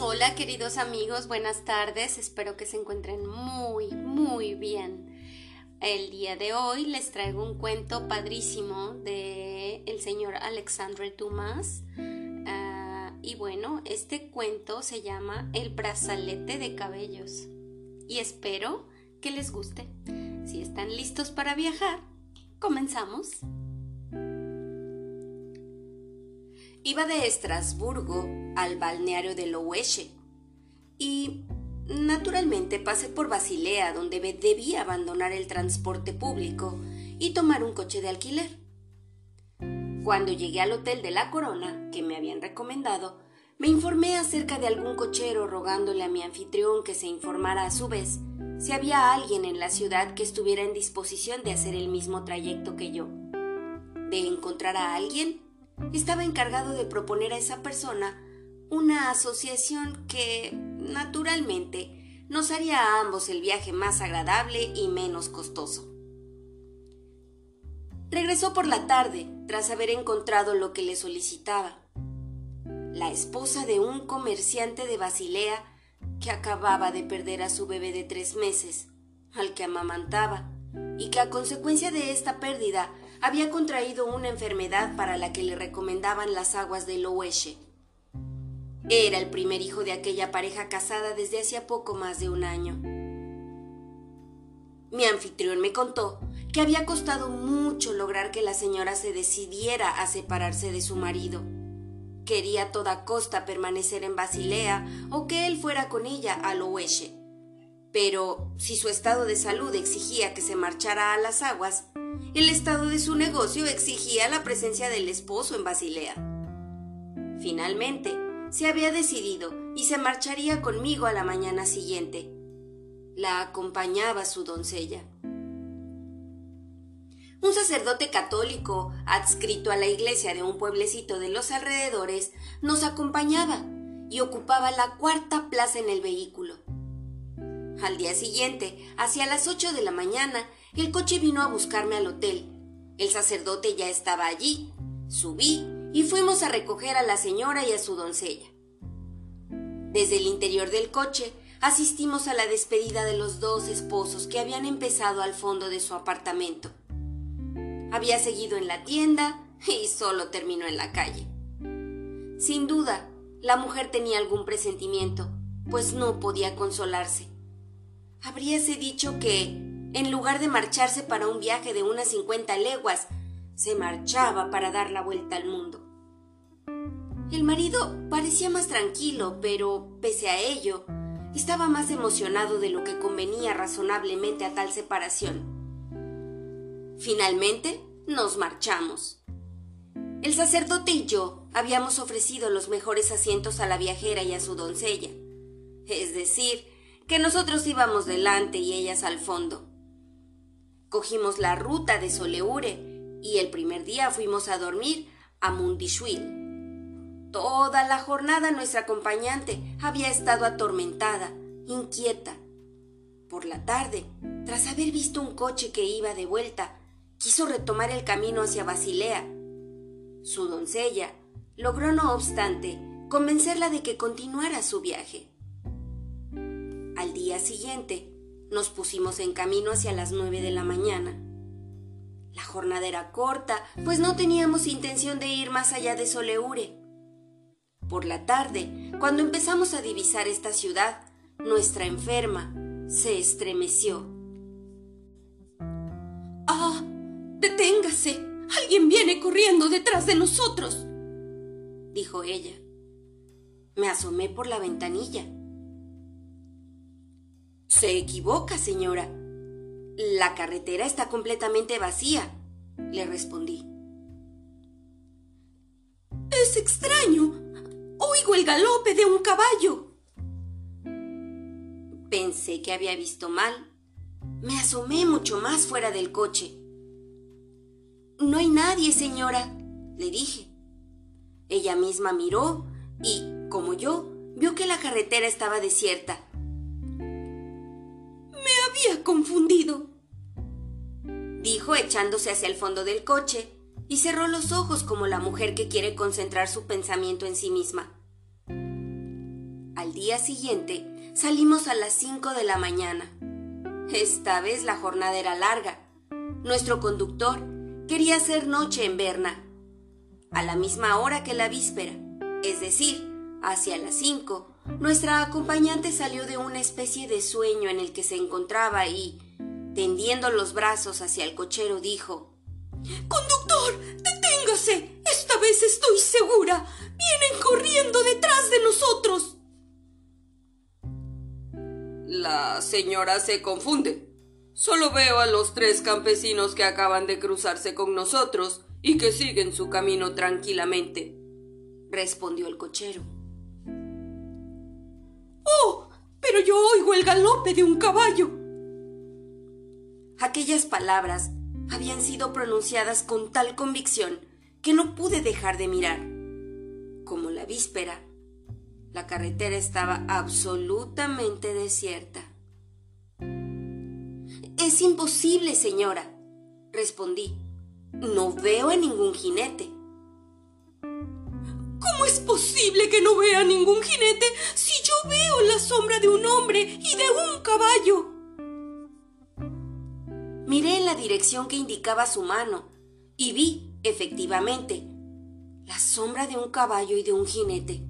Hola queridos amigos, buenas tardes, espero que se encuentren muy, muy bien. El día de hoy les traigo un cuento padrísimo de el señor Alexandre Dumas. Ah, y bueno, este cuento se llama El brazalete de cabellos. Y espero que les guste. Si están listos para viajar, comenzamos. Iba de Estrasburgo al balneario de Loeche y naturalmente pasé por Basilea donde debía abandonar el transporte público y tomar un coche de alquiler. Cuando llegué al hotel de la Corona, que me habían recomendado, me informé acerca de algún cochero rogándole a mi anfitrión que se informara a su vez si había alguien en la ciudad que estuviera en disposición de hacer el mismo trayecto que yo. De encontrar a alguien, estaba encargado de proponer a esa persona una asociación que, naturalmente, nos haría a ambos el viaje más agradable y menos costoso. Regresó por la tarde, tras haber encontrado lo que le solicitaba. La esposa de un comerciante de Basilea que acababa de perder a su bebé de tres meses, al que amamantaba, y que a consecuencia de esta pérdida había contraído una enfermedad para la que le recomendaban las aguas de Loeche. Era el primer hijo de aquella pareja casada desde hacía poco más de un año. Mi anfitrión me contó que había costado mucho lograr que la señora se decidiera a separarse de su marido. Quería a toda costa permanecer en Basilea o que él fuera con ella a Loeche. Pero si su estado de salud exigía que se marchara a las aguas, el estado de su negocio exigía la presencia del esposo en Basilea. Finalmente, se había decidido y se marcharía conmigo a la mañana siguiente. La acompañaba su doncella. Un sacerdote católico, adscrito a la iglesia de un pueblecito de los alrededores, nos acompañaba y ocupaba la cuarta plaza en el vehículo. Al día siguiente, hacia las ocho de la mañana, el coche vino a buscarme al hotel. El sacerdote ya estaba allí. Subí y fuimos a recoger a la señora y a su doncella. Desde el interior del coche asistimos a la despedida de los dos esposos que habían empezado al fondo de su apartamento. Había seguido en la tienda y solo terminó en la calle. Sin duda, la mujer tenía algún presentimiento, pues no podía consolarse habríase dicho que, en lugar de marcharse para un viaje de unas cincuenta leguas, se marchaba para dar la vuelta al mundo. El marido parecía más tranquilo, pero, pese a ello, estaba más emocionado de lo que convenía razonablemente a tal separación. Finalmente, nos marchamos. El sacerdote y yo habíamos ofrecido los mejores asientos a la viajera y a su doncella, es decir, que nosotros íbamos delante y ellas al fondo. Cogimos la ruta de Soleure y el primer día fuimos a dormir a Mundishuil. Toda la jornada nuestra acompañante había estado atormentada, inquieta. Por la tarde, tras haber visto un coche que iba de vuelta, quiso retomar el camino hacia Basilea. Su doncella logró, no obstante, convencerla de que continuara su viaje. Al día siguiente, nos pusimos en camino hacia las nueve de la mañana. La jornada era corta, pues no teníamos intención de ir más allá de Soleure. Por la tarde, cuando empezamos a divisar esta ciudad, nuestra enferma se estremeció. ¡Ah! ¡Deténgase! ¡Alguien viene corriendo detrás de nosotros! dijo ella. Me asomé por la ventanilla se equivoca, señora. La carretera está completamente vacía, le respondí. Es extraño. Oigo el galope de un caballo. Pensé que había visto mal. Me asomé mucho más fuera del coche. No hay nadie, señora, le dije. Ella misma miró y, como yo, vio que la carretera estaba desierta confundido, dijo echándose hacia el fondo del coche y cerró los ojos como la mujer que quiere concentrar su pensamiento en sí misma. Al día siguiente salimos a las 5 de la mañana. Esta vez la jornada era larga. Nuestro conductor quería hacer noche en Berna, a la misma hora que la víspera, es decir, hacia las 5. Nuestra acompañante salió de una especie de sueño en el que se encontraba y, tendiendo los brazos hacia el cochero, dijo Conductor, deténgase. Esta vez estoy segura. Vienen corriendo detrás de nosotros. La señora se confunde. Solo veo a los tres campesinos que acaban de cruzarse con nosotros y que siguen su camino tranquilamente, respondió el cochero. Oh, pero yo oigo el galope de un caballo. Aquellas palabras habían sido pronunciadas con tal convicción que no pude dejar de mirar. Como la víspera, la carretera estaba absolutamente desierta. Es imposible, señora, respondí. No veo a ningún jinete. ¿Cómo es posible que no vea ningún jinete si yo veo la sombra de un hombre y de un caballo? Miré en la dirección que indicaba su mano y vi, efectivamente, la sombra de un caballo y de un jinete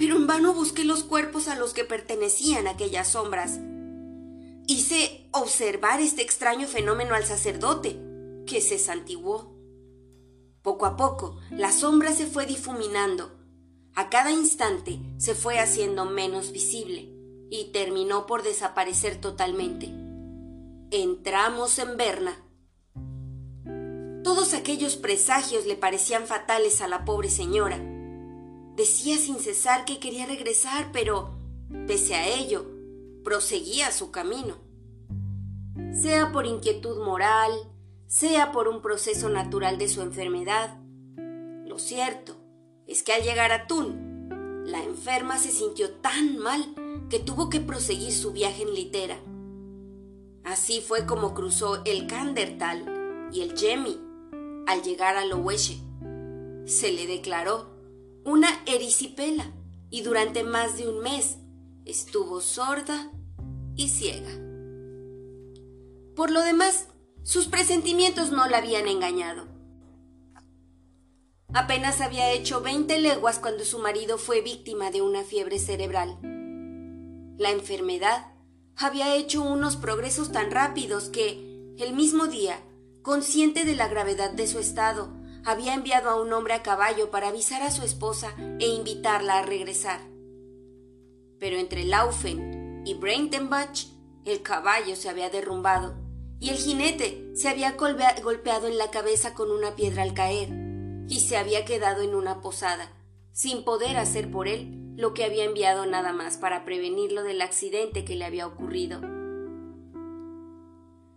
pero en vano busqué los cuerpos a los que pertenecían aquellas sombras. Hice observar este extraño fenómeno al sacerdote, que se santiguó. Poco a poco, la sombra se fue difuminando. A cada instante se fue haciendo menos visible y terminó por desaparecer totalmente. Entramos en Berna. Todos aquellos presagios le parecían fatales a la pobre señora Decía sin cesar que quería regresar, pero, pese a ello, proseguía su camino. Sea por inquietud moral, sea por un proceso natural de su enfermedad. Lo cierto es que al llegar a Thun, la enferma se sintió tan mal que tuvo que proseguir su viaje en litera. Así fue como cruzó el Kandertal y el Jemi al llegar a Loweshe. Se le declaró una erisipela y durante más de un mes estuvo sorda y ciega. Por lo demás, sus presentimientos no la habían engañado. Apenas había hecho 20 leguas cuando su marido fue víctima de una fiebre cerebral. La enfermedad había hecho unos progresos tan rápidos que, el mismo día, consciente de la gravedad de su estado, había enviado a un hombre a caballo para avisar a su esposa e invitarla a regresar. Pero entre Laufen y Breitenbach el caballo se había derrumbado y el jinete se había golpeado en la cabeza con una piedra al caer y se había quedado en una posada, sin poder hacer por él lo que había enviado nada más para prevenirlo del accidente que le había ocurrido.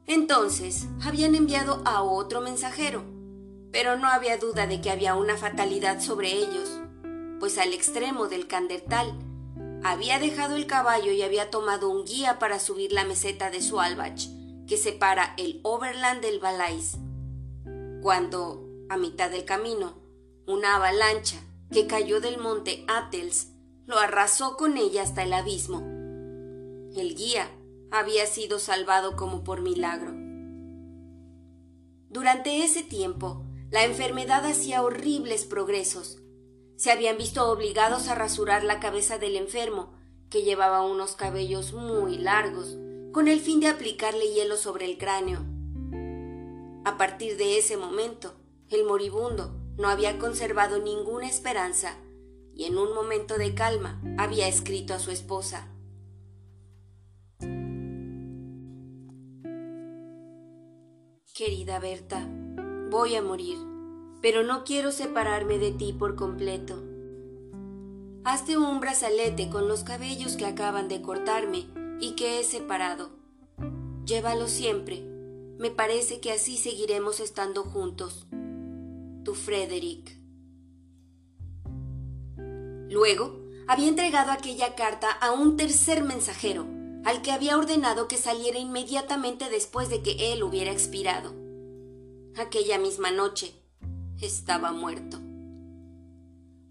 Entonces habían enviado a otro mensajero, pero no había duda de que había una fatalidad sobre ellos, pues al extremo del Candertal había dejado el caballo y había tomado un guía para subir la meseta de Svalbard, separa el Overland del Valais. Cuando, a mitad del camino, una avalancha que cayó del monte Atels lo arrasó con ella hasta el abismo. El guía había sido salvado como por milagro. Durante ese tiempo, la enfermedad hacía horribles progresos. Se habían visto obligados a rasurar la cabeza del enfermo, que llevaba unos cabellos muy largos, con el fin de aplicarle hielo sobre el cráneo. A partir de ese momento, el moribundo no había conservado ninguna esperanza y en un momento de calma había escrito a su esposa. Querida Berta, Voy a morir, pero no quiero separarme de ti por completo. Hazte un brazalete con los cabellos que acaban de cortarme y que he separado. Llévalo siempre. Me parece que así seguiremos estando juntos. Tu Frederick. Luego, había entregado aquella carta a un tercer mensajero, al que había ordenado que saliera inmediatamente después de que él hubiera expirado. Aquella misma noche estaba muerto.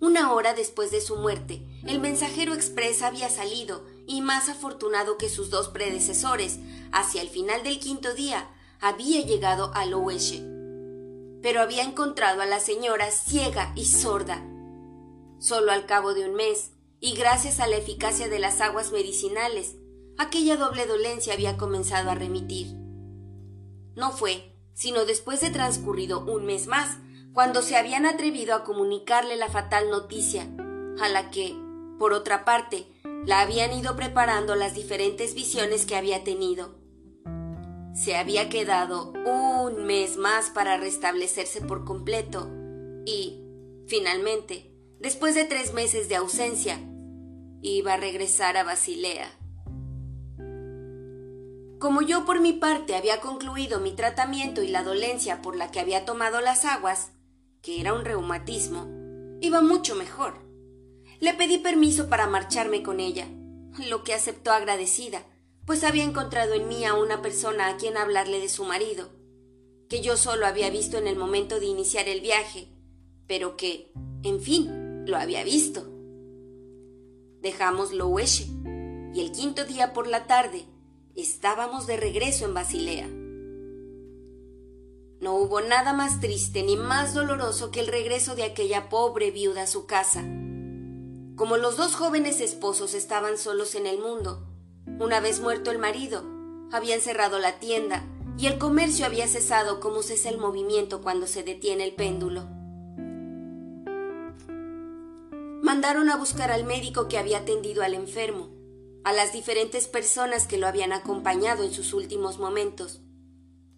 Una hora después de su muerte, el mensajero express había salido y más afortunado que sus dos predecesores, hacia el final del quinto día, había llegado a Loeche. Pero había encontrado a la señora ciega y sorda. Solo al cabo de un mes, y gracias a la eficacia de las aguas medicinales, aquella doble dolencia había comenzado a remitir. No fue, sino después de transcurrido un mes más, cuando se habían atrevido a comunicarle la fatal noticia, a la que, por otra parte, la habían ido preparando las diferentes visiones que había tenido. Se había quedado un mes más para restablecerse por completo y, finalmente, después de tres meses de ausencia, iba a regresar a Basilea. Como yo por mi parte había concluido mi tratamiento y la dolencia por la que había tomado las aguas, que era un reumatismo, iba mucho mejor. Le pedí permiso para marcharme con ella, lo que aceptó agradecida, pues había encontrado en mí a una persona a quien hablarle de su marido, que yo solo había visto en el momento de iniciar el viaje, pero que, en fin, lo había visto. Dejamos Loeche, y el quinto día por la tarde estábamos de regreso en Basilea. No hubo nada más triste ni más doloroso que el regreso de aquella pobre viuda a su casa. Como los dos jóvenes esposos estaban solos en el mundo, una vez muerto el marido, habían cerrado la tienda y el comercio había cesado como cesa el movimiento cuando se detiene el péndulo. Mandaron a buscar al médico que había atendido al enfermo, a las diferentes personas que lo habían acompañado en sus últimos momentos,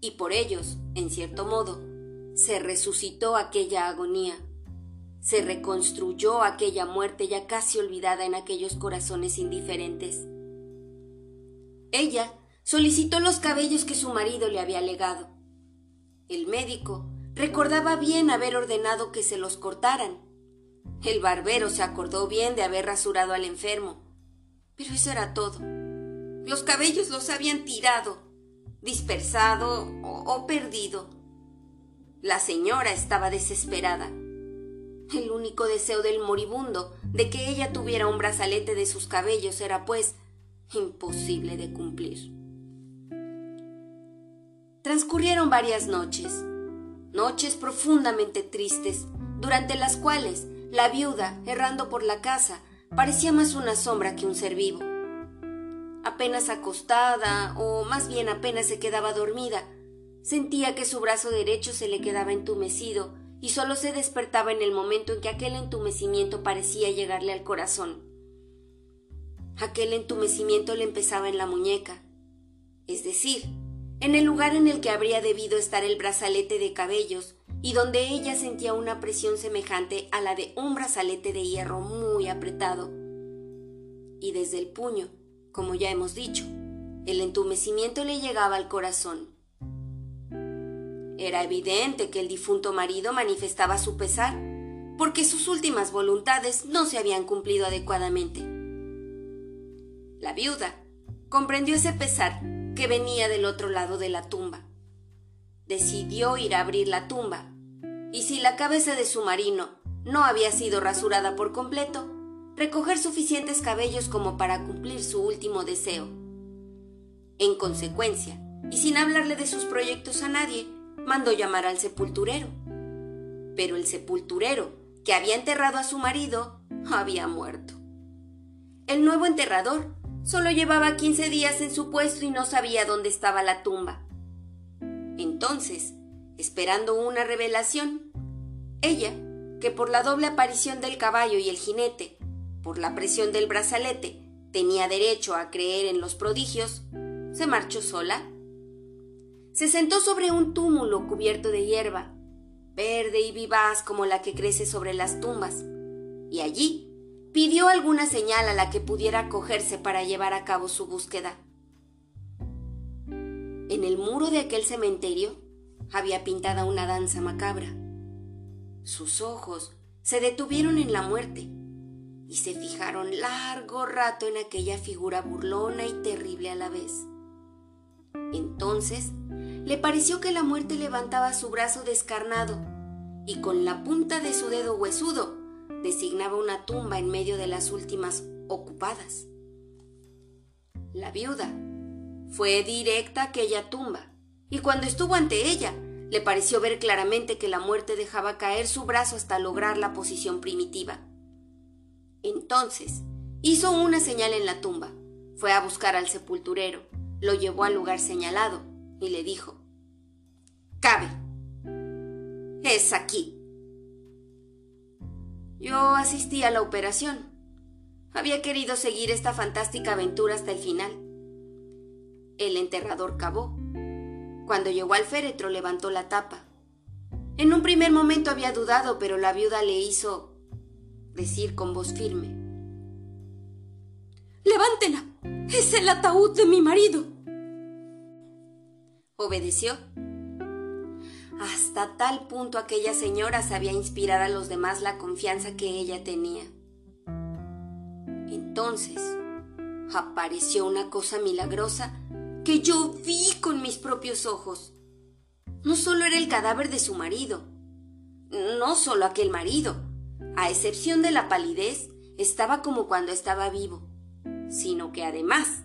y por ellos, en cierto modo, se resucitó aquella agonía, se reconstruyó aquella muerte ya casi olvidada en aquellos corazones indiferentes. Ella solicitó los cabellos que su marido le había legado. El médico recordaba bien haber ordenado que se los cortaran. El barbero se acordó bien de haber rasurado al enfermo. Pero eso era todo. Los cabellos los habían tirado dispersado o, perdido. La señora estaba desesperada. El único deseo del moribundo de que ella tuviera un brazalete de sus cabellos era, pues, imposible de cumplir. Transcurrieron varias noches, noches profundamente tristes, durante las cuales la viuda, errando por la casa, parecía más una sombra que un ser vivo apenas acostada, o más bien apenas se quedaba dormida. Sentía que su brazo derecho se le quedaba entumecido y solo se despertaba en el momento en que aquel entumecimiento parecía llegarle al corazón. Aquel entumecimiento le empezaba en la muñeca, es decir, en el lugar en el que habría debido estar el brazalete de cabellos y donde ella sentía una presión semejante a la de un brazalete de hierro muy apretado. Y desde el puño como ya hemos dicho, el entumecimiento le llegaba al corazón. Era evidente que el difunto marido manifestaba su pesar, porque sus últimas voluntades no se habían cumplido adecuadamente. La viuda comprendió ese pesar que venía del otro lado de la tumba. Decidió ir a abrir la tumba, y si la cabeza de su marino no había sido rasurada por completo, recoger suficientes cabellos como para cumplir su último deseo. En consecuencia, y sin hablarle de sus proyectos a nadie, mandó llamar al sepulturero. Pero el sepulturero, que había enterrado a su marido, había muerto. El nuevo enterrador solo llevaba 15 días en su puesto y no sabía dónde estaba la tumba. Entonces, esperando una revelación, ella, que por la doble aparición del caballo y el jinete por la presión del brazalete, tenía derecho a creer en los prodigios, se marchó sola. Se sentó sobre un túmulo cubierto de hierba, verde y vivaz como la que crece sobre las tumbas, y allí pidió alguna señal a la que pudiera acogerse para llevar a cabo su búsqueda. En el muro de aquel cementerio había pintada una danza macabra. Sus ojos se detuvieron en la muerte y se fijaron largo rato en aquella figura burlona y terrible a la vez. Entonces le pareció que la muerte levantaba su brazo descarnado y con la punta de su dedo huesudo designaba una tumba en medio de las últimas ocupadas. La viuda fue directa a aquella tumba, y cuando estuvo ante ella, le pareció ver claramente que la muerte dejaba caer su brazo hasta lograr la posición primitiva. Entonces, hizo una señal en la tumba, fue a buscar al sepulturero, lo llevó al lugar señalado y le dijo, Cabe. Es aquí. Yo asistí a la operación. Había querido seguir esta fantástica aventura hasta el final. El enterrador cavó. Cuando llegó al féretro levantó la tapa. En un primer momento había dudado, pero la viuda le hizo decir con voz firme. Levántela. Es el ataúd de mi marido. Obedeció. Hasta tal punto aquella señora sabía inspirar a los demás la confianza que ella tenía. Entonces apareció una cosa milagrosa que yo vi con mis propios ojos. No solo era el cadáver de su marido, no solo aquel marido, a excepción de la palidez, estaba como cuando estaba vivo, sino que además,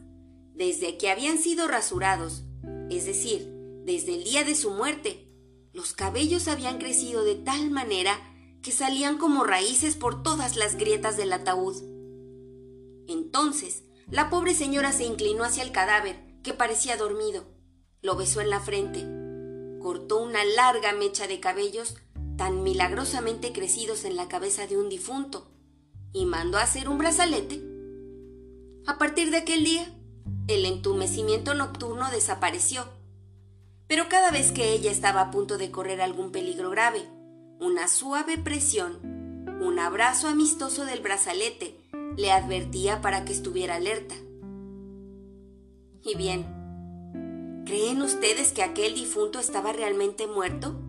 desde que habían sido rasurados, es decir, desde el día de su muerte, los cabellos habían crecido de tal manera que salían como raíces por todas las grietas del ataúd. Entonces, la pobre señora se inclinó hacia el cadáver, que parecía dormido. Lo besó en la frente. Cortó una larga mecha de cabellos tan milagrosamente crecidos en la cabeza de un difunto y mandó a hacer un brazalete. A partir de aquel día, el entumecimiento nocturno desapareció pero cada vez que ella estaba a punto de correr algún peligro grave, una suave presión, un abrazo amistoso del brazalete, le advertía para que estuviera alerta. Y bien, ¿creen ustedes que aquel difunto estaba realmente muerto?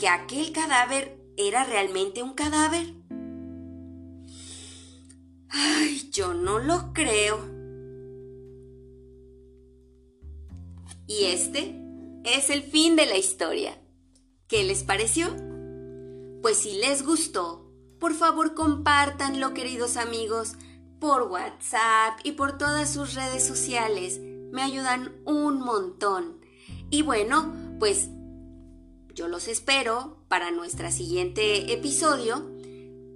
¿Que aquel cadáver era realmente un cadáver? Ay, yo no lo creo. Y este es el fin de la historia. ¿Qué les pareció? Pues si les gustó, por favor compártanlo, queridos amigos, por WhatsApp y por todas sus redes sociales. Me ayudan un montón. Y bueno, pues yo los espero para nuestro siguiente episodio,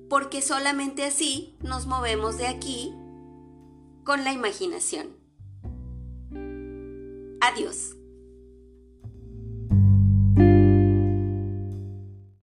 porque solamente así nos movemos de aquí con la imaginación. Adiós.